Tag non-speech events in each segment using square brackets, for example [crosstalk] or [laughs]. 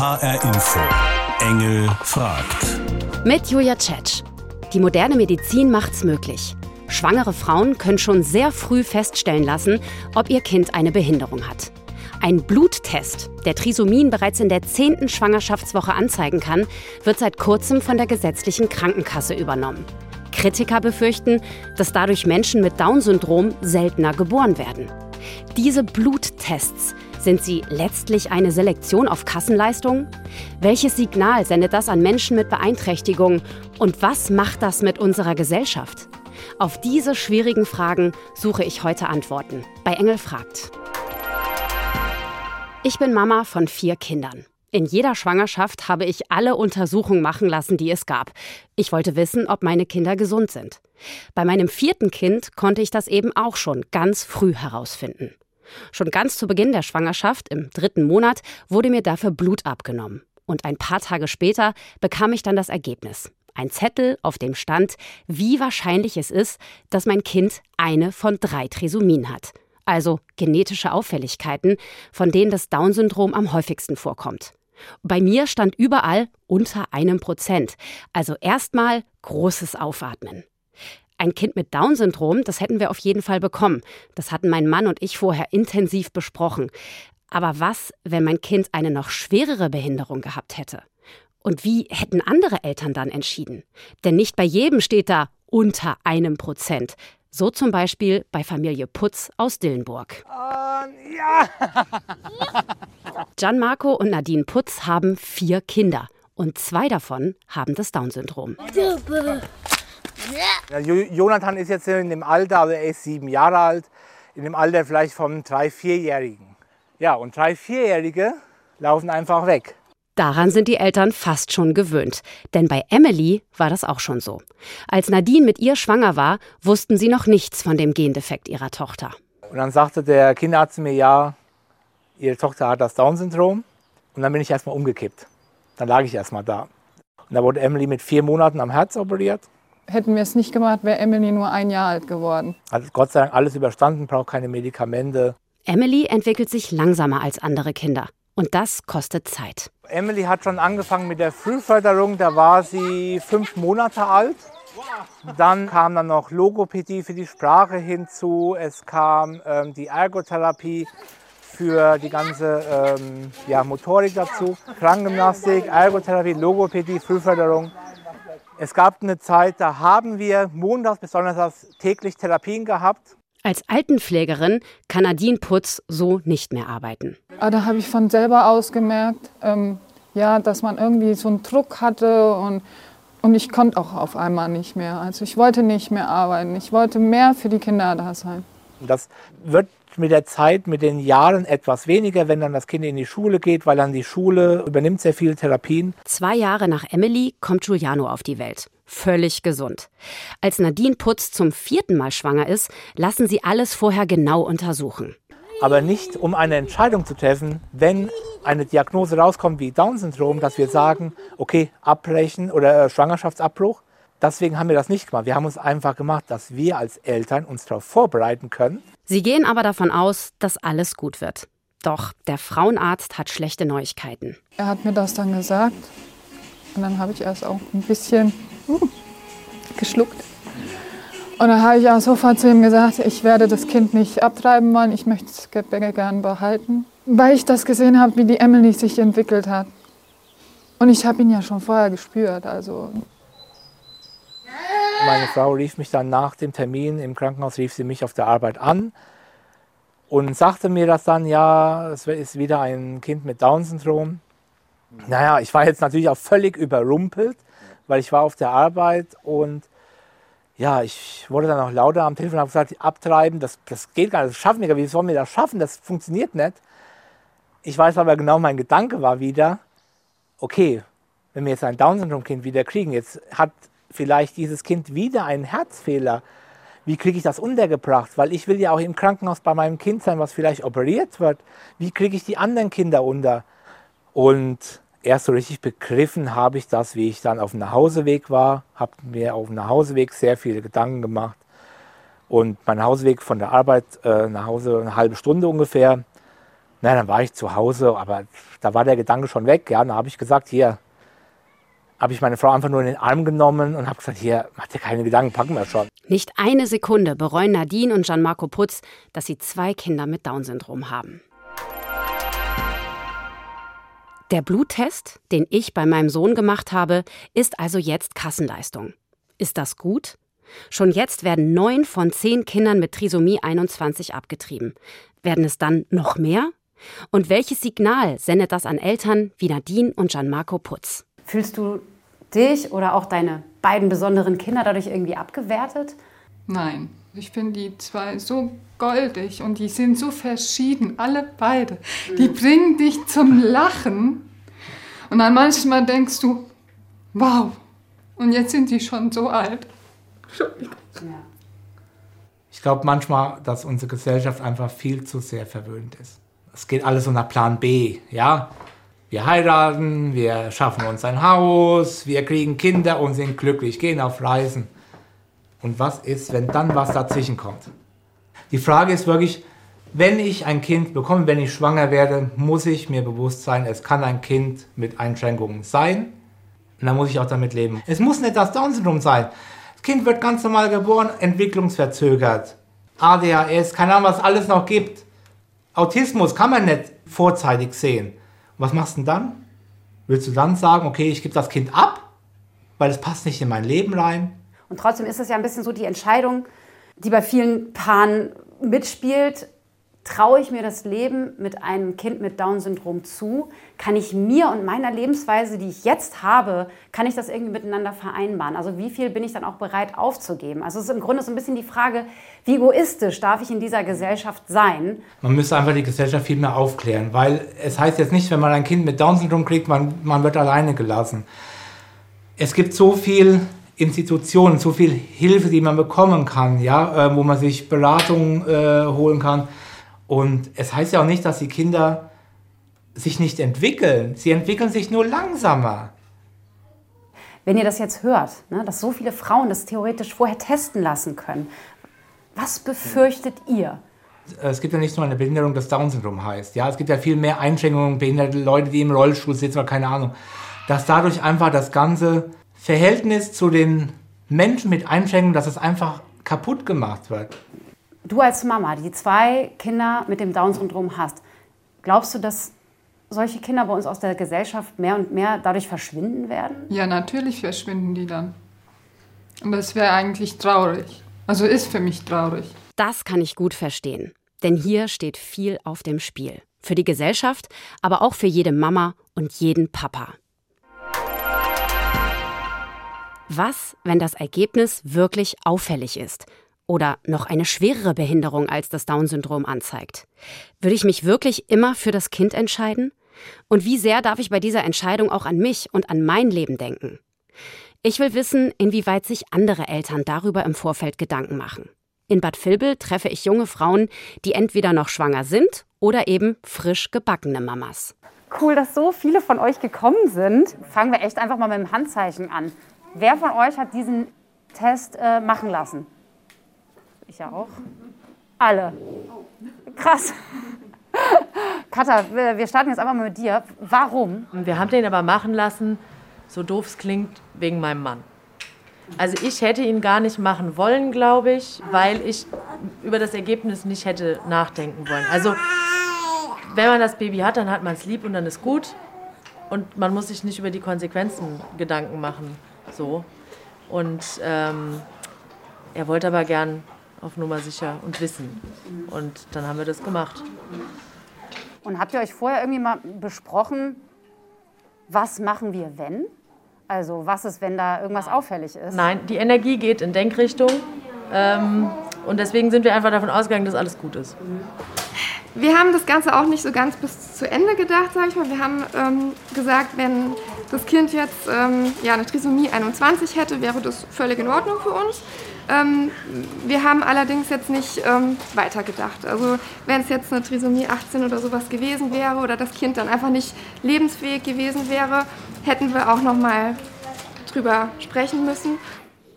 HR Info. Engel fragt. Mit Julia Tschetsch. Die moderne Medizin macht's möglich. Schwangere Frauen können schon sehr früh feststellen lassen, ob ihr Kind eine Behinderung hat. Ein Bluttest, der Trisomien bereits in der zehnten Schwangerschaftswoche anzeigen kann, wird seit kurzem von der gesetzlichen Krankenkasse übernommen. Kritiker befürchten, dass dadurch Menschen mit Down-Syndrom seltener geboren werden. Diese Bluttests, sind sie letztlich eine Selektion auf Kassenleistungen? Welches Signal sendet das an Menschen mit Beeinträchtigungen? Und was macht das mit unserer Gesellschaft? Auf diese schwierigen Fragen suche ich heute Antworten bei Engel fragt. Ich bin Mama von vier Kindern. In jeder Schwangerschaft habe ich alle Untersuchungen machen lassen, die es gab. Ich wollte wissen, ob meine Kinder gesund sind. Bei meinem vierten Kind konnte ich das eben auch schon ganz früh herausfinden. Schon ganz zu Beginn der Schwangerschaft, im dritten Monat, wurde mir dafür Blut abgenommen. Und ein paar Tage später bekam ich dann das Ergebnis. Ein Zettel, auf dem stand, wie wahrscheinlich es ist, dass mein Kind eine von drei Trisomien hat. Also genetische Auffälligkeiten, von denen das Down-Syndrom am häufigsten vorkommt. Bei mir stand überall unter einem Prozent. Also erstmal großes Aufatmen. Ein Kind mit Down-Syndrom, das hätten wir auf jeden Fall bekommen. Das hatten mein Mann und ich vorher intensiv besprochen. Aber was, wenn mein Kind eine noch schwerere Behinderung gehabt hätte? Und wie hätten andere Eltern dann entschieden? Denn nicht bei jedem steht da unter einem Prozent. So zum Beispiel bei Familie Putz aus Dillenburg. Uh, ja. [laughs] Gianmarco und Nadine Putz haben vier Kinder und zwei davon haben das Down-Syndrom. Ja, Jonathan ist jetzt in dem Alter, also er ist sieben Jahre alt, in dem Alter vielleicht vom drei-, vierjährigen. Ja, und drei-, vierjährige laufen einfach weg. Daran sind die Eltern fast schon gewöhnt. Denn bei Emily war das auch schon so. Als Nadine mit ihr schwanger war, wussten sie noch nichts von dem Gendefekt ihrer Tochter. Und dann sagte der Kinderarzt mir, ja, ihre Tochter hat das Down-Syndrom. Und dann bin ich erstmal umgekippt. Dann lag ich erstmal da. Und da wurde Emily mit vier Monaten am Herz operiert. Hätten wir es nicht gemacht, wäre Emily nur ein Jahr alt geworden. Hat Gott sei Dank alles überstanden, braucht keine Medikamente. Emily entwickelt sich langsamer als andere Kinder. Und das kostet Zeit. Emily hat schon angefangen mit der Frühförderung, da war sie fünf Monate alt. Dann kam dann noch Logopädie für die Sprache hinzu. Es kam ähm, die Ergotherapie für die ganze ähm, ja, Motorik dazu. Krankengymnastik, Ergotherapie, Logopädie, Frühförderung. Es gab eine Zeit, da haben wir montags bis donnerstags täglich Therapien gehabt. Als Altenpflegerin kann Nadine Putz so nicht mehr arbeiten. Ah, da habe ich von selber aus gemerkt, ähm, ja, dass man irgendwie so einen Druck hatte und, und ich konnte auch auf einmal nicht mehr. Also ich wollte nicht mehr arbeiten. Ich wollte mehr für die Kinder da sein. Das wird mit der Zeit, mit den Jahren etwas weniger, wenn dann das Kind in die Schule geht, weil dann die Schule übernimmt sehr viele Therapien. Zwei Jahre nach Emily kommt Giuliano auf die Welt. Völlig gesund. Als Nadine Putz zum vierten Mal schwanger ist, lassen sie alles vorher genau untersuchen. Aber nicht, um eine Entscheidung zu treffen, wenn eine Diagnose rauskommt wie Down-Syndrom, dass wir sagen, okay, abbrechen oder äh, Schwangerschaftsabbruch. Deswegen haben wir das nicht gemacht. Wir haben uns einfach gemacht, dass wir als Eltern uns darauf vorbereiten können. Sie gehen aber davon aus, dass alles gut wird. Doch der Frauenarzt hat schlechte Neuigkeiten. Er hat mir das dann gesagt. Und dann habe ich erst auch ein bisschen uh, geschluckt. Und dann habe ich auch sofort zu ihm gesagt, ich werde das Kind nicht abtreiben wollen, ich möchte es gerne behalten. Weil ich das gesehen habe, wie die Emily sich entwickelt hat. Und ich habe ihn ja schon vorher gespürt. Also meine Frau rief mich dann nach dem Termin im Krankenhaus, rief sie mich auf der Arbeit an und sagte mir das dann, ja, es ist wieder ein Kind mit Down-Syndrom. Naja, ich war jetzt natürlich auch völlig überrumpelt, weil ich war auf der Arbeit und ja, ich wurde dann auch lauter am Telefon und habe gesagt, abtreiben, das, das geht gar nicht, das schaffen wir nicht, wie sollen wir das schaffen, das funktioniert nicht. Ich weiß aber genau, mein Gedanke war wieder, okay, wenn wir jetzt ein Down-Syndrom-Kind wieder kriegen, jetzt hat vielleicht dieses Kind wieder einen Herzfehler. Wie kriege ich das untergebracht? Weil ich will ja auch im Krankenhaus bei meinem Kind sein, was vielleicht operiert wird. Wie kriege ich die anderen Kinder unter? Und erst so richtig begriffen habe ich das, wie ich dann auf dem Nachhauseweg war, habe mir auf dem Nachhauseweg sehr viele Gedanken gemacht. Und mein Hauseweg von der Arbeit äh, nach Hause eine halbe Stunde ungefähr. Na, dann war ich zu Hause, aber da war der Gedanke schon weg. Ja, dann habe ich gesagt, hier, habe ich meine Frau einfach nur in den Arm genommen und habe gesagt, hier, mach dir keine Gedanken, packen wir schon. Nicht eine Sekunde bereuen Nadine und Gianmarco Putz, dass sie zwei Kinder mit Down-Syndrom haben. Der Bluttest, den ich bei meinem Sohn gemacht habe, ist also jetzt Kassenleistung. Ist das gut? Schon jetzt werden neun von zehn Kindern mit Trisomie 21 abgetrieben. Werden es dann noch mehr? Und welches Signal sendet das an Eltern wie Nadine und Gianmarco Putz? Fühlst du dich oder auch deine beiden besonderen Kinder dadurch irgendwie abgewertet? Nein, ich finde die zwei so goldig und die sind so verschieden, alle beide. Die bringen dich zum Lachen. Und dann manchmal denkst du, wow, und jetzt sind die schon so alt. Ich glaube manchmal, dass unsere Gesellschaft einfach viel zu sehr verwöhnt ist. Es geht alles so nach Plan B, ja? Wir heiraten, wir schaffen uns ein Haus, wir kriegen Kinder und sind glücklich, gehen auf Reisen. Und was ist, wenn dann was dazwischen kommt? Die Frage ist wirklich, wenn ich ein Kind bekomme, wenn ich schwanger werde, muss ich mir bewusst sein, es kann ein Kind mit Einschränkungen sein. Und dann muss ich auch damit leben. Es muss nicht das Down-Syndrom sein. Das Kind wird ganz normal geboren, entwicklungsverzögert. ADHS, keine Ahnung, was alles noch gibt. Autismus kann man nicht vorzeitig sehen. Was machst du denn dann? Willst du dann sagen, okay, ich gebe das Kind ab, weil es passt nicht in mein Leben rein? Und trotzdem ist es ja ein bisschen so die Entscheidung, die bei vielen Paaren mitspielt. Traue ich mir das Leben mit einem Kind mit Down-Syndrom zu? Kann ich mir und meiner Lebensweise, die ich jetzt habe, kann ich das irgendwie miteinander vereinbaren? Also wie viel bin ich dann auch bereit aufzugeben? Also es ist im Grunde so ein bisschen die Frage, wie egoistisch darf ich in dieser Gesellschaft sein? Man müsste einfach die Gesellschaft viel mehr aufklären, weil es heißt jetzt nicht, wenn man ein Kind mit Down-Syndrom kriegt, man, man wird alleine gelassen. Es gibt so viel Institutionen, so viel Hilfe, die man bekommen kann, ja, äh, wo man sich Beratung äh, holen kann. Und es heißt ja auch nicht, dass die Kinder sich nicht entwickeln. Sie entwickeln sich nur langsamer. Wenn ihr das jetzt hört, ne, dass so viele Frauen das theoretisch vorher testen lassen können, was befürchtet ihr? Es gibt ja nicht nur eine Behinderung, das Down-Syndrom heißt. Ja, es gibt ja viel mehr Einschränkungen, behinderte Leute, die im Rollstuhl sitzen oder keine Ahnung. Dass dadurch einfach das ganze Verhältnis zu den Menschen mit Einschränkungen, dass es einfach kaputt gemacht wird. Du als Mama, die zwei Kinder mit dem Down-Syndrom hast, glaubst du, dass solche Kinder bei uns aus der Gesellschaft mehr und mehr dadurch verschwinden werden? Ja, natürlich verschwinden die dann. Und das wäre eigentlich traurig. Also ist für mich traurig. Das kann ich gut verstehen. Denn hier steht viel auf dem Spiel. Für die Gesellschaft, aber auch für jede Mama und jeden Papa. Was, wenn das Ergebnis wirklich auffällig ist? Oder noch eine schwerere Behinderung als das Down-Syndrom anzeigt? Würde ich mich wirklich immer für das Kind entscheiden? Und wie sehr darf ich bei dieser Entscheidung auch an mich und an mein Leben denken? Ich will wissen, inwieweit sich andere Eltern darüber im Vorfeld Gedanken machen. In Bad Vilbel treffe ich junge Frauen, die entweder noch schwanger sind oder eben frisch gebackene Mamas. Cool, dass so viele von euch gekommen sind. Fangen wir echt einfach mal mit dem Handzeichen an. Wer von euch hat diesen Test äh, machen lassen? Ich ja auch. Alle. Krass. [laughs] Katha, wir starten jetzt einfach mal mit dir. Warum? Wir haben den aber machen lassen, so doof es klingt, wegen meinem Mann. Also ich hätte ihn gar nicht machen wollen, glaube ich, weil ich über das Ergebnis nicht hätte nachdenken wollen. Also wenn man das Baby hat, dann hat man es lieb und dann ist gut. Und man muss sich nicht über die Konsequenzen Gedanken machen. So. Und ähm, er wollte aber gern auf Nummer sicher und wissen. Und dann haben wir das gemacht. Und habt ihr euch vorher irgendwie mal besprochen, was machen wir, wenn? Also was ist, wenn da irgendwas auffällig ist? Nein, die Energie geht in Denkrichtung. Ähm, und deswegen sind wir einfach davon ausgegangen, dass alles gut ist. Wir haben das Ganze auch nicht so ganz bis zu Ende gedacht, sage ich mal. Wir haben ähm, gesagt, wenn das Kind jetzt ähm, ja, eine Trisomie 21 hätte, wäre das völlig in Ordnung für uns. Ähm, wir haben allerdings jetzt nicht ähm, weitergedacht. Also wenn es jetzt eine Trisomie 18 oder sowas gewesen wäre oder das Kind dann einfach nicht lebensfähig gewesen wäre, hätten wir auch noch mal drüber sprechen müssen.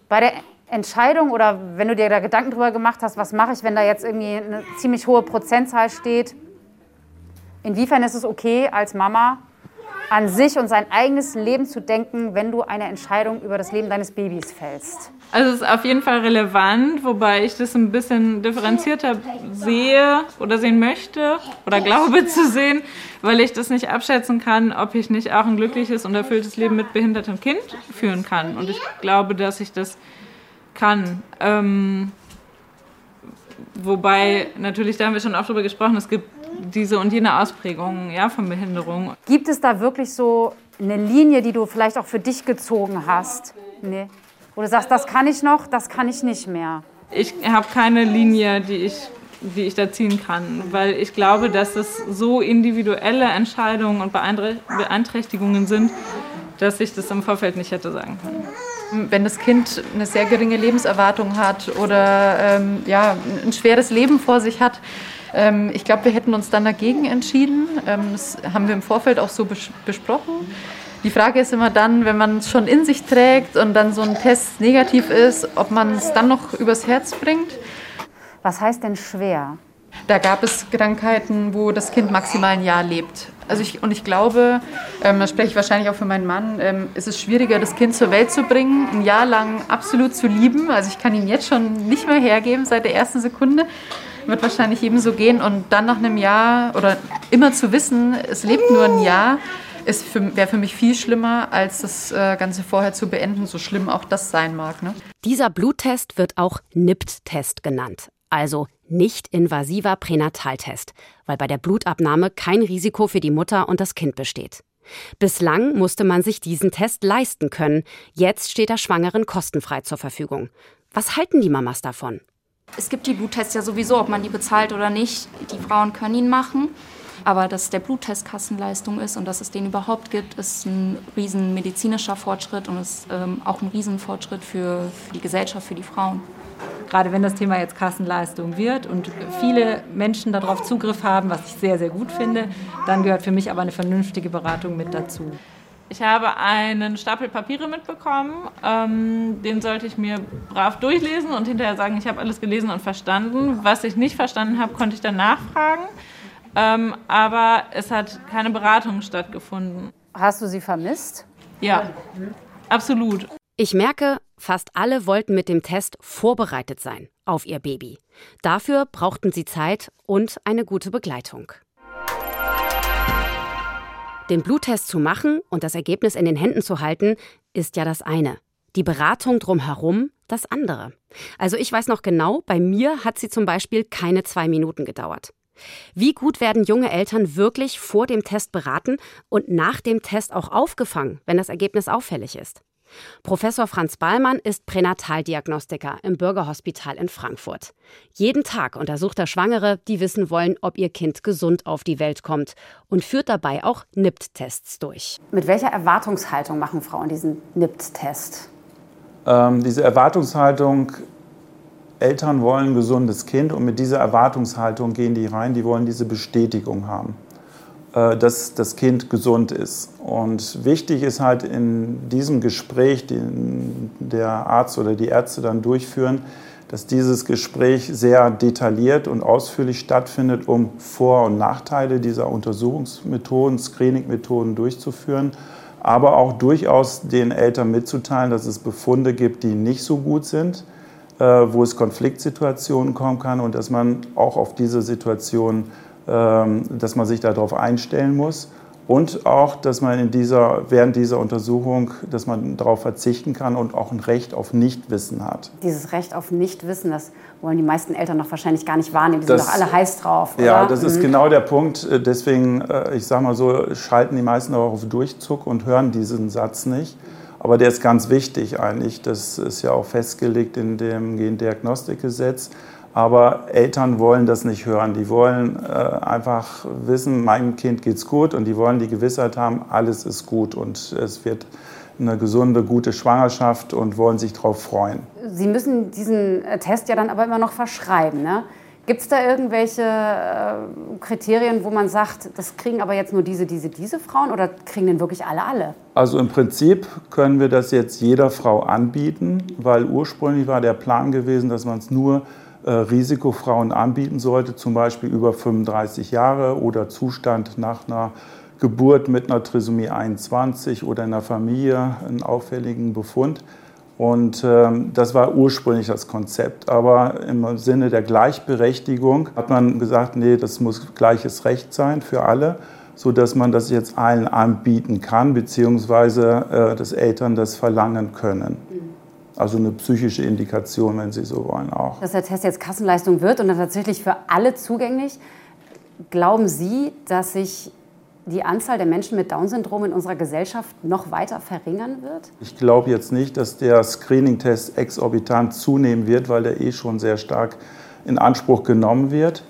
Bei der Entscheidung oder wenn du dir da Gedanken drüber gemacht hast, was mache ich, wenn da jetzt irgendwie eine ziemlich hohe Prozentzahl steht, Inwiefern ist es okay, als Mama an sich und sein eigenes Leben zu denken, wenn du eine Entscheidung über das Leben deines Babys fällst? Also es ist auf jeden Fall relevant, wobei ich das ein bisschen differenzierter sehe oder sehen möchte oder glaube [laughs] zu sehen, weil ich das nicht abschätzen kann, ob ich nicht auch ein glückliches und erfülltes Leben mit behindertem Kind führen kann. Und ich glaube, dass ich das kann. Ähm, wobei natürlich, da haben wir schon oft drüber gesprochen, es gibt diese und jene Ausprägungen ja, von Behinderung. Gibt es da wirklich so eine Linie, die du vielleicht auch für dich gezogen hast? Nee. Wo du sagst, das kann ich noch, das kann ich nicht mehr. Ich habe keine Linie, die ich, die ich da ziehen kann, weil ich glaube, dass es so individuelle Entscheidungen und Beeinträchtigungen sind, dass ich das im Vorfeld nicht hätte sagen können. Wenn das Kind eine sehr geringe Lebenserwartung hat oder ähm, ja, ein schweres Leben vor sich hat, ähm, ich glaube, wir hätten uns dann dagegen entschieden. Ähm, das haben wir im Vorfeld auch so bes besprochen. Die Frage ist immer dann, wenn man es schon in sich trägt und dann so ein Test negativ ist, ob man es dann noch übers Herz bringt. Was heißt denn schwer? Da gab es Krankheiten, wo das Kind maximal ein Jahr lebt. Also ich, und ich glaube, ähm, da spreche ich wahrscheinlich auch für meinen Mann, ähm, ist es schwieriger, das Kind zur Welt zu bringen, ein Jahr lang absolut zu lieben. Also ich kann ihn jetzt schon nicht mehr hergeben seit der ersten Sekunde. Wird wahrscheinlich jedem so gehen. Und dann nach einem Jahr oder immer zu wissen, es lebt nur ein Jahr, wäre für mich viel schlimmer, als das äh, Ganze vorher zu beenden, so schlimm auch das sein mag. Ne? Dieser Bluttest wird auch NIPT-Test genannt, also nicht-invasiver Pränataltest, weil bei der Blutabnahme kein Risiko für die Mutter und das Kind besteht. Bislang musste man sich diesen Test leisten können. Jetzt steht er Schwangeren kostenfrei zur Verfügung. Was halten die Mamas davon? Es gibt die Bluttests ja sowieso, ob man die bezahlt oder nicht. Die Frauen können ihn machen. Aber dass der Bluttest Kassenleistung ist und dass es den überhaupt gibt, ist ein riesen medizinischer Fortschritt und ist ähm, auch ein Riesenfortschritt für, für die Gesellschaft, für die Frauen. Gerade wenn das Thema jetzt Kassenleistung wird und viele Menschen darauf Zugriff haben, was ich sehr, sehr gut finde, dann gehört für mich aber eine vernünftige Beratung mit dazu. Ich habe einen Stapel Papiere mitbekommen. Ähm, den sollte ich mir brav durchlesen und hinterher sagen, ich habe alles gelesen und verstanden. Was ich nicht verstanden habe, konnte ich dann nachfragen. Ähm, aber es hat keine Beratung stattgefunden. Hast du sie vermisst? Ja, absolut. Ich merke, fast alle wollten mit dem Test vorbereitet sein auf ihr Baby. Dafür brauchten sie Zeit und eine gute Begleitung. Den Bluttest zu machen und das Ergebnis in den Händen zu halten, ist ja das eine. Die Beratung drumherum das andere. Also ich weiß noch genau, bei mir hat sie zum Beispiel keine zwei Minuten gedauert. Wie gut werden junge Eltern wirklich vor dem Test beraten und nach dem Test auch aufgefangen, wenn das Ergebnis auffällig ist? Professor Franz Ballmann ist Pränataldiagnostiker im Bürgerhospital in Frankfurt. Jeden Tag untersucht er Schwangere, die wissen wollen, ob ihr Kind gesund auf die Welt kommt und führt dabei auch NIPT-Tests durch. Mit welcher Erwartungshaltung machen Frauen diesen NIPT-Test? Ähm, diese Erwartungshaltung Eltern wollen ein gesundes Kind und mit dieser Erwartungshaltung gehen die rein, die wollen diese Bestätigung haben, äh, dass das Kind gesund ist. Und wichtig ist halt in diesem Gespräch, den der Arzt oder die Ärzte dann durchführen, dass dieses Gespräch sehr detailliert und ausführlich stattfindet, um Vor- und Nachteile dieser Untersuchungsmethoden, Screening-Methoden durchzuführen, aber auch durchaus den Eltern mitzuteilen, dass es Befunde gibt, die nicht so gut sind wo es Konfliktsituationen kommen kann und dass man auch auf diese Situation, ähm, dass man sich darauf einstellen muss und auch, dass man in dieser, während dieser Untersuchung, dass man darauf verzichten kann und auch ein Recht auf Nichtwissen hat. Dieses Recht auf Nichtwissen, das wollen die meisten Eltern noch wahrscheinlich gar nicht wahrnehmen. Die das, sind doch alle heiß drauf. Oder? Ja, das ist mhm. genau der Punkt. Deswegen, äh, ich sage mal so, schalten die meisten auch auf Durchzug und hören diesen Satz nicht. Aber der ist ganz wichtig eigentlich. Das ist ja auch festgelegt in dem Gendiagnostikgesetz. Aber Eltern wollen das nicht hören. Die wollen äh, einfach wissen, meinem Kind geht's gut und die wollen die Gewissheit haben, alles ist gut und es wird eine gesunde, gute Schwangerschaft und wollen sich darauf freuen. Sie müssen diesen äh, Test ja dann aber immer noch verschreiben. Ne? Gibt es da irgendwelche äh, Kriterien, wo man sagt, das kriegen aber jetzt nur diese, diese, diese Frauen oder kriegen denn wirklich alle, alle? Also im Prinzip können wir das jetzt jeder Frau anbieten, weil ursprünglich war der Plan gewesen, dass man es nur äh, Risikofrauen anbieten sollte, zum Beispiel über 35 Jahre oder Zustand nach einer Geburt mit einer Trisomie 21 oder in der Familie einen auffälligen Befund. Und ähm, das war ursprünglich das Konzept. Aber im Sinne der Gleichberechtigung hat man gesagt, nee, das muss gleiches Recht sein für alle, sodass man das jetzt allen anbieten kann, beziehungsweise äh, dass Eltern das verlangen können. Also eine psychische Indikation, wenn Sie so wollen, auch. Dass der Test jetzt Kassenleistung wird und dann tatsächlich für alle zugänglich. Glauben Sie, dass sich die Anzahl der Menschen mit Down-Syndrom in unserer Gesellschaft noch weiter verringern wird? Ich glaube jetzt nicht, dass der Screening-Test exorbitant zunehmen wird, weil der eh schon sehr stark in Anspruch genommen wird.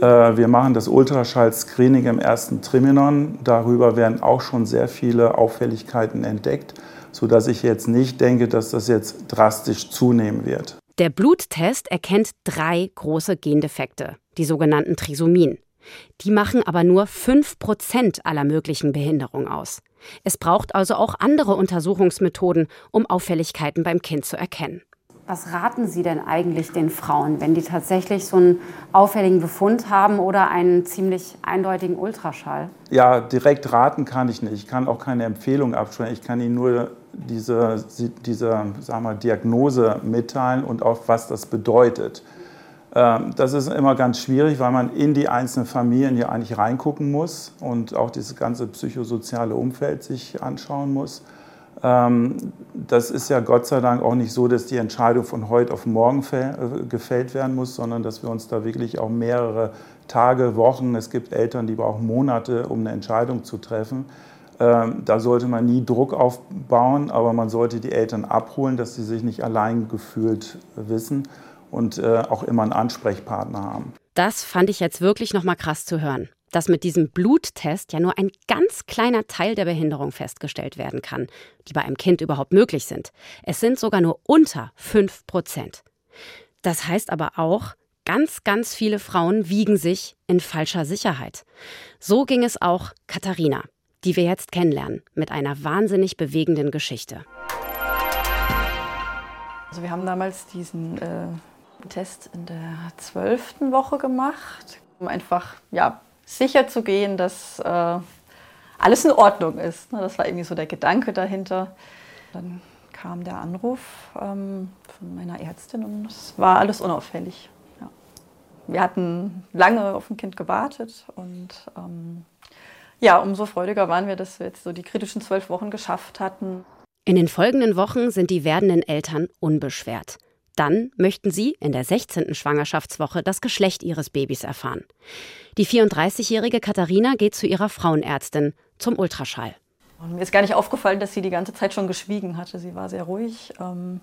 Äh, wir machen das Ultraschall-Screening im ersten Trimenon. Darüber werden auch schon sehr viele Auffälligkeiten entdeckt, sodass ich jetzt nicht denke, dass das jetzt drastisch zunehmen wird. Der Bluttest erkennt drei große Gendefekte, die sogenannten Trisomien. Die machen aber nur 5% aller möglichen Behinderungen aus. Es braucht also auch andere Untersuchungsmethoden, um Auffälligkeiten beim Kind zu erkennen. Was raten Sie denn eigentlich den Frauen, wenn die tatsächlich so einen auffälligen Befund haben oder einen ziemlich eindeutigen Ultraschall? Ja, direkt raten kann ich nicht. Ich kann auch keine Empfehlung absprechen. Ich kann Ihnen nur diese, diese sagen wir, Diagnose mitteilen und auch, was das bedeutet. Ähm, das ist immer ganz schwierig, weil man in die einzelnen Familien ja eigentlich reingucken muss und auch dieses ganze psychosoziale Umfeld sich anschauen muss. Ähm, das ist ja Gott sei Dank auch nicht so, dass die Entscheidung von heute auf morgen äh, gefällt werden muss, sondern dass wir uns da wirklich auch mehrere Tage, Wochen, es gibt Eltern, die brauchen Monate, um eine Entscheidung zu treffen. Ähm, da sollte man nie Druck aufbauen, aber man sollte die Eltern abholen, dass sie sich nicht allein gefühlt wissen und äh, auch immer einen Ansprechpartner haben. Das fand ich jetzt wirklich nochmal krass zu hören. Dass mit diesem Bluttest ja nur ein ganz kleiner Teil der Behinderung festgestellt werden kann, die bei einem Kind überhaupt möglich sind. Es sind sogar nur unter 5 Prozent. Das heißt aber auch, ganz, ganz viele Frauen wiegen sich in falscher Sicherheit. So ging es auch Katharina, die wir jetzt kennenlernen, mit einer wahnsinnig bewegenden Geschichte. Also wir haben damals diesen äh, Test in der zwölften Woche gemacht, um einfach ja, sicher zu gehen, dass äh, alles in Ordnung ist. Ne? Das war irgendwie so der Gedanke dahinter. Dann kam der Anruf ähm, von meiner Ärztin und es war alles unauffällig. Ja. Wir hatten lange auf ein Kind gewartet und ähm, ja, umso freudiger waren wir, dass wir jetzt so die kritischen zwölf Wochen geschafft hatten. In den folgenden Wochen sind die werdenden Eltern unbeschwert. Dann möchten sie in der 16. Schwangerschaftswoche das Geschlecht ihres Babys erfahren. Die 34-jährige Katharina geht zu ihrer Frauenärztin zum Ultraschall. Und mir ist gar nicht aufgefallen, dass sie die ganze Zeit schon geschwiegen hatte. Sie war sehr ruhig. Ähm,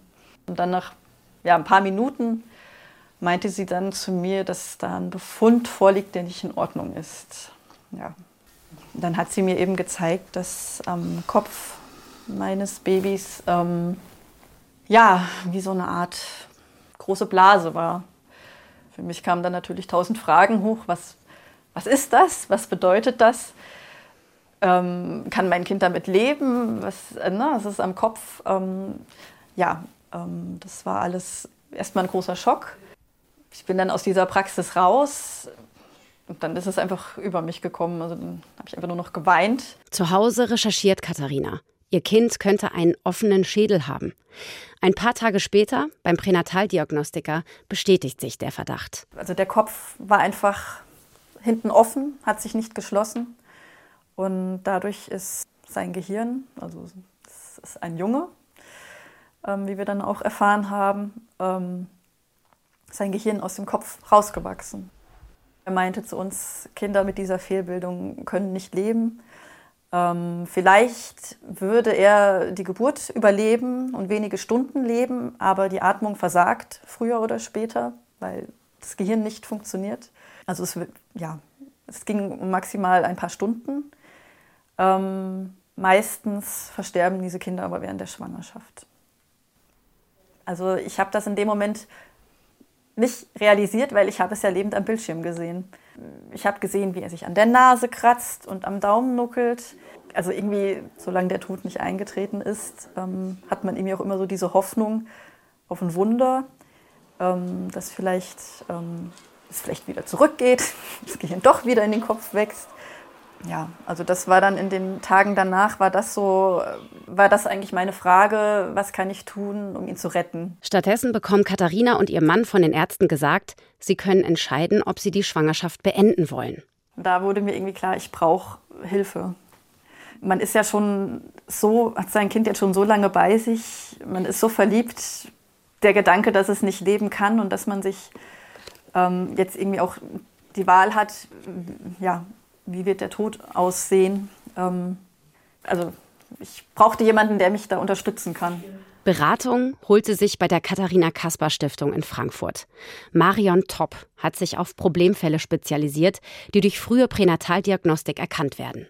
und dann nach ja, ein paar Minuten meinte sie dann zu mir, dass da ein Befund vorliegt, der nicht in Ordnung ist. Ja. Dann hat sie mir eben gezeigt, dass am Kopf meines Babys ähm, ja, wie so eine Art große Blase war. Für mich kamen dann natürlich tausend Fragen hoch. Was, was ist das? Was bedeutet das? Ähm, kann mein Kind damit leben? Was, äh, ne, was ist am Kopf? Ähm, ja, ähm, das war alles erstmal ein großer Schock. Ich bin dann aus dieser Praxis raus. Und dann ist es einfach über mich gekommen. Also dann habe ich einfach nur noch geweint. Zu Hause recherchiert Katharina. Ihr Kind könnte einen offenen Schädel haben. Ein paar Tage später, beim Pränataldiagnostiker, bestätigt sich der Verdacht. Also der Kopf war einfach hinten offen, hat sich nicht geschlossen. Und dadurch ist sein Gehirn, also es ist ein Junge, ähm, wie wir dann auch erfahren haben, ähm, sein Gehirn aus dem Kopf rausgewachsen. Er meinte zu uns, Kinder mit dieser Fehlbildung können nicht leben. Ähm, vielleicht würde er die Geburt überleben und wenige Stunden leben, aber die Atmung versagt früher oder später, weil das Gehirn nicht funktioniert. Also es, ja, es ging um maximal ein paar Stunden. Ähm, meistens versterben diese Kinder aber während der Schwangerschaft. Also ich habe das in dem Moment nicht realisiert, weil ich habe es ja lebend am Bildschirm gesehen. Ich habe gesehen, wie er sich an der Nase kratzt und am Daumen nuckelt. Also irgendwie, solange der Tod nicht eingetreten ist, ähm, hat man irgendwie auch immer so diese Hoffnung auf ein Wunder. ähm, dass vielleicht ähm, es vielleicht wieder zurückgeht, [laughs] das Gehirn doch wieder in den Kopf wächst. Ja, also das war dann in den Tagen danach, war das so, war das eigentlich meine Frage, was kann ich tun, um ihn zu retten? Stattdessen bekommen Katharina und ihr Mann von den Ärzten gesagt, sie können entscheiden, ob sie die Schwangerschaft beenden wollen. Da wurde mir irgendwie klar, ich brauche Hilfe. Man ist ja schon so, hat sein Kind jetzt schon so lange bei sich, man ist so verliebt, der Gedanke, dass es nicht leben kann und dass man sich ähm, jetzt irgendwie auch die Wahl hat, ja, wie wird der Tod aussehen. Ähm, also ich brauchte jemanden, der mich da unterstützen kann. Beratung holt sie sich bei der Katharina Kasper Stiftung in Frankfurt. Marion Topp hat sich auf Problemfälle spezialisiert, die durch frühe Pränataldiagnostik erkannt werden.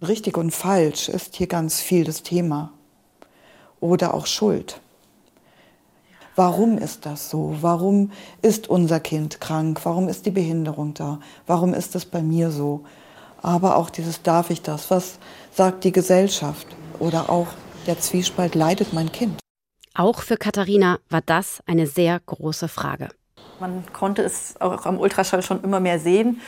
Richtig und falsch ist hier ganz viel das Thema. Oder auch Schuld. Warum ist das so? Warum ist unser Kind krank? Warum ist die Behinderung da? Warum ist es bei mir so? Aber auch dieses darf ich das? Was sagt die Gesellschaft? Oder auch der Zwiespalt leidet mein Kind? Auch für Katharina war das eine sehr große Frage. Man konnte es auch am Ultraschall schon immer mehr sehen.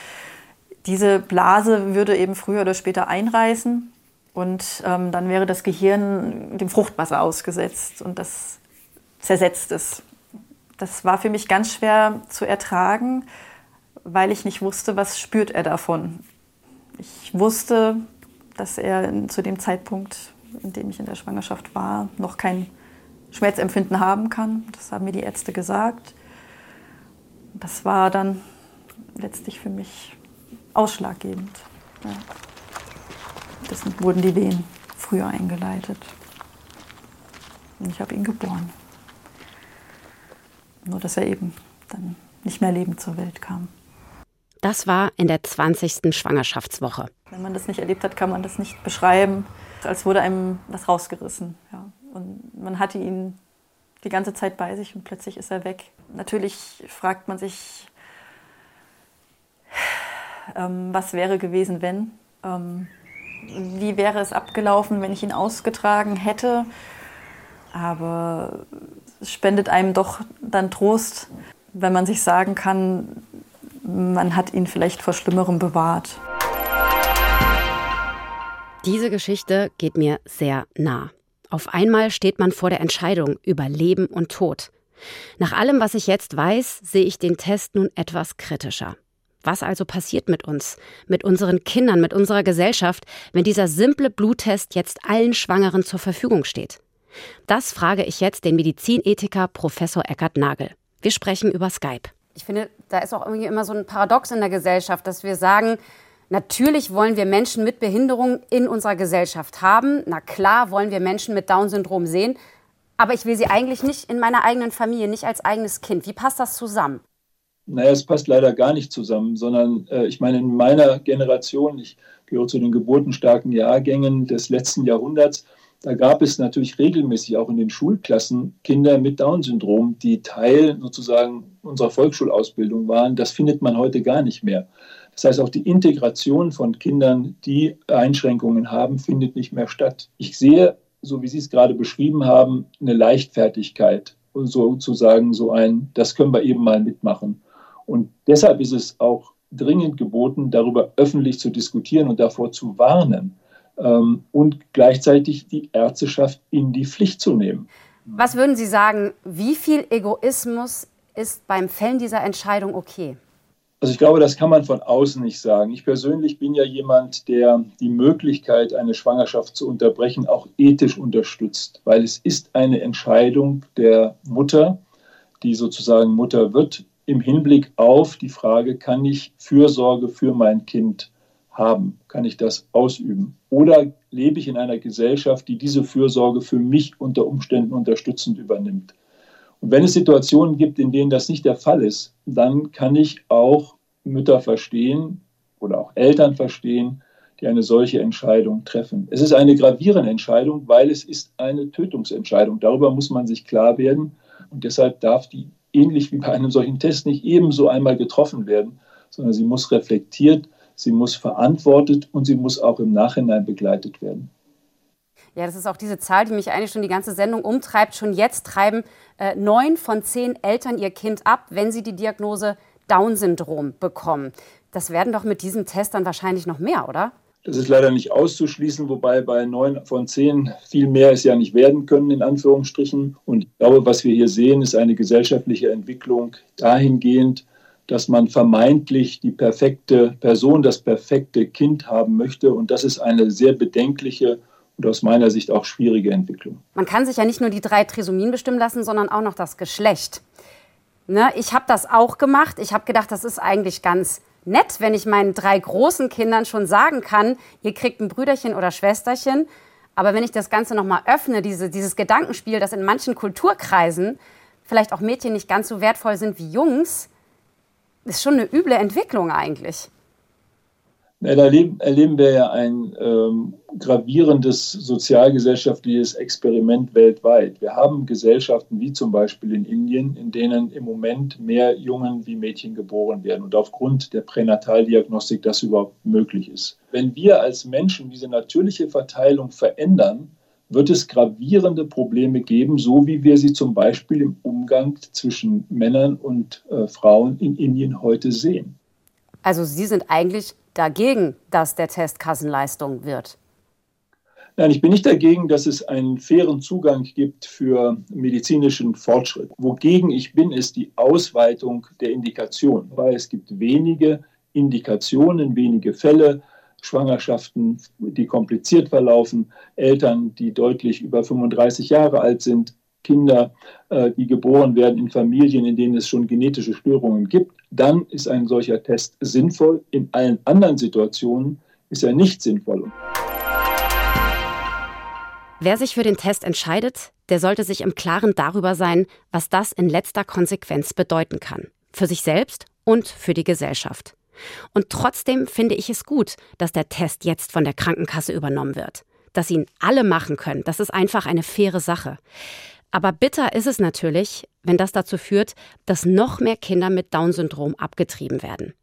Diese Blase würde eben früher oder später einreißen und ähm, dann wäre das Gehirn dem Fruchtwasser ausgesetzt und das zersetzt es. Das war für mich ganz schwer zu ertragen, weil ich nicht wusste, was spürt er davon. Ich wusste, dass er zu dem Zeitpunkt, in dem ich in der Schwangerschaft war, noch kein Schmerzempfinden haben kann. Das haben mir die Ärzte gesagt. Das war dann letztlich für mich ausschlaggebend. Ja. Deswegen wurden die Wehen früher eingeleitet. Und ich habe ihn geboren. Nur dass er eben dann nicht mehr lebend zur Welt kam. Das war in der 20. Schwangerschaftswoche. Wenn man das nicht erlebt hat, kann man das nicht beschreiben, als wurde einem was rausgerissen. Ja. Und man hatte ihn die ganze Zeit bei sich und plötzlich ist er weg. Natürlich fragt man sich, ähm, was wäre gewesen, wenn? Ähm, wie wäre es abgelaufen, wenn ich ihn ausgetragen hätte? Aber es spendet einem doch dann Trost, wenn man sich sagen kann, man hat ihn vielleicht vor Schlimmerem bewahrt. Diese Geschichte geht mir sehr nah. Auf einmal steht man vor der Entscheidung über Leben und Tod. Nach allem, was ich jetzt weiß, sehe ich den Test nun etwas kritischer. Was also passiert mit uns, mit unseren Kindern, mit unserer Gesellschaft, wenn dieser simple Bluttest jetzt allen Schwangeren zur Verfügung steht? Das frage ich jetzt den Medizinethiker Professor Eckert Nagel. Wir sprechen über Skype. Ich finde, da ist auch irgendwie immer so ein Paradox in der Gesellschaft, dass wir sagen, Natürlich wollen wir Menschen mit Behinderung in unserer Gesellschaft haben. Na klar wollen wir Menschen mit Down-Syndrom sehen. Aber ich will sie eigentlich nicht in meiner eigenen Familie, nicht als eigenes Kind. Wie passt das zusammen? Naja, es passt leider gar nicht zusammen, sondern äh, ich meine, in meiner Generation, ich gehöre zu den geburtenstarken Jahrgängen des letzten Jahrhunderts, da gab es natürlich regelmäßig auch in den Schulklassen Kinder mit Down-Syndrom, die Teil sozusagen unserer Volksschulausbildung waren. Das findet man heute gar nicht mehr. Das heißt, auch die Integration von Kindern, die Einschränkungen haben, findet nicht mehr statt. Ich sehe, so wie Sie es gerade beschrieben haben, eine Leichtfertigkeit und sozusagen so ein, das können wir eben mal mitmachen. Und deshalb ist es auch dringend geboten, darüber öffentlich zu diskutieren und davor zu warnen ähm, und gleichzeitig die Ärzteschaft in die Pflicht zu nehmen. Was würden Sie sagen, wie viel Egoismus ist beim Fällen dieser Entscheidung okay? Also ich glaube, das kann man von außen nicht sagen. Ich persönlich bin ja jemand, der die Möglichkeit, eine Schwangerschaft zu unterbrechen, auch ethisch unterstützt, weil es ist eine Entscheidung der Mutter, die sozusagen Mutter wird, im Hinblick auf die Frage, kann ich Fürsorge für mein Kind haben? Kann ich das ausüben? Oder lebe ich in einer Gesellschaft, die diese Fürsorge für mich unter Umständen unterstützend übernimmt? Und wenn es Situationen gibt, in denen das nicht der Fall ist, dann kann ich auch Mütter verstehen oder auch Eltern verstehen, die eine solche Entscheidung treffen. Es ist eine gravierende Entscheidung, weil es ist eine Tötungsentscheidung. Darüber muss man sich klar werden. Und deshalb darf die ähnlich wie bei einem solchen Test nicht ebenso einmal getroffen werden, sondern sie muss reflektiert, sie muss verantwortet und sie muss auch im Nachhinein begleitet werden. Ja, das ist auch diese Zahl, die mich eigentlich schon die ganze Sendung umtreibt. Schon jetzt treiben äh, neun von zehn Eltern ihr Kind ab, wenn sie die Diagnose Down-Syndrom bekommen. Das werden doch mit diesem Test dann wahrscheinlich noch mehr, oder? Das ist leider nicht auszuschließen, wobei bei neun von zehn viel mehr es ja nicht werden können, in Anführungsstrichen. Und ich glaube, was wir hier sehen, ist eine gesellschaftliche Entwicklung dahingehend, dass man vermeintlich die perfekte Person, das perfekte Kind haben möchte. Und das ist eine sehr bedenkliche und aus meiner Sicht auch schwierige Entwicklung. Man kann sich ja nicht nur die drei Trisomien bestimmen lassen, sondern auch noch das Geschlecht. Ne, ich habe das auch gemacht. Ich habe gedacht, das ist eigentlich ganz nett, wenn ich meinen drei großen Kindern schon sagen kann, ihr kriegt ein Brüderchen oder Schwesterchen. Aber wenn ich das Ganze noch mal öffne, diese, dieses Gedankenspiel, dass in manchen Kulturkreisen vielleicht auch Mädchen nicht ganz so wertvoll sind wie Jungs, ist schon eine üble Entwicklung eigentlich. Ja, da erleben, erleben, wir ja ein ähm, gravierendes sozialgesellschaftliches Experiment weltweit. Wir haben Gesellschaften wie zum Beispiel in Indien, in denen im Moment mehr Jungen wie Mädchen geboren werden und aufgrund der Pränataldiagnostik das überhaupt möglich ist. Wenn wir als Menschen diese natürliche Verteilung verändern, wird es gravierende Probleme geben, so wie wir sie zum Beispiel im Umgang zwischen Männern und äh, Frauen in Indien heute sehen. Also Sie sind eigentlich dagegen, dass der Test Kassenleistung wird? Nein, ich bin nicht dagegen, dass es einen fairen Zugang gibt für medizinischen Fortschritt. Wogegen ich bin, ist die Ausweitung der Indikation, weil es gibt wenige Indikationen, wenige Fälle, Schwangerschaften, die kompliziert verlaufen, Eltern, die deutlich über 35 Jahre alt sind, Kinder, äh, die geboren werden in Familien, in denen es schon genetische Störungen gibt, dann ist ein solcher Test sinnvoll. In allen anderen Situationen ist er nicht sinnvoll. Wer sich für den Test entscheidet, der sollte sich im Klaren darüber sein, was das in letzter Konsequenz bedeuten kann. Für sich selbst und für die Gesellschaft. Und trotzdem finde ich es gut, dass der Test jetzt von der Krankenkasse übernommen wird. Dass ihn alle machen können, das ist einfach eine faire Sache. Aber bitter ist es natürlich, wenn das dazu führt, dass noch mehr Kinder mit Down-Syndrom abgetrieben werden.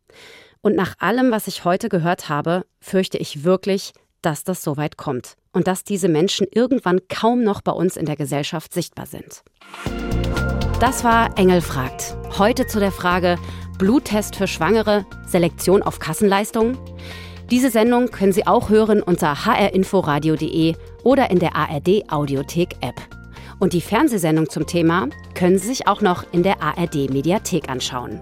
Und nach allem, was ich heute gehört habe, fürchte ich wirklich, dass das so weit kommt und dass diese Menschen irgendwann kaum noch bei uns in der Gesellschaft sichtbar sind. Das war Engel fragt. Heute zu der Frage Bluttest für Schwangere, Selektion auf Kassenleistungen. Diese Sendung können Sie auch hören unter hrinforadio.de oder in der ARD Audiothek App. Und die Fernsehsendung zum Thema können Sie sich auch noch in der ARD Mediathek anschauen.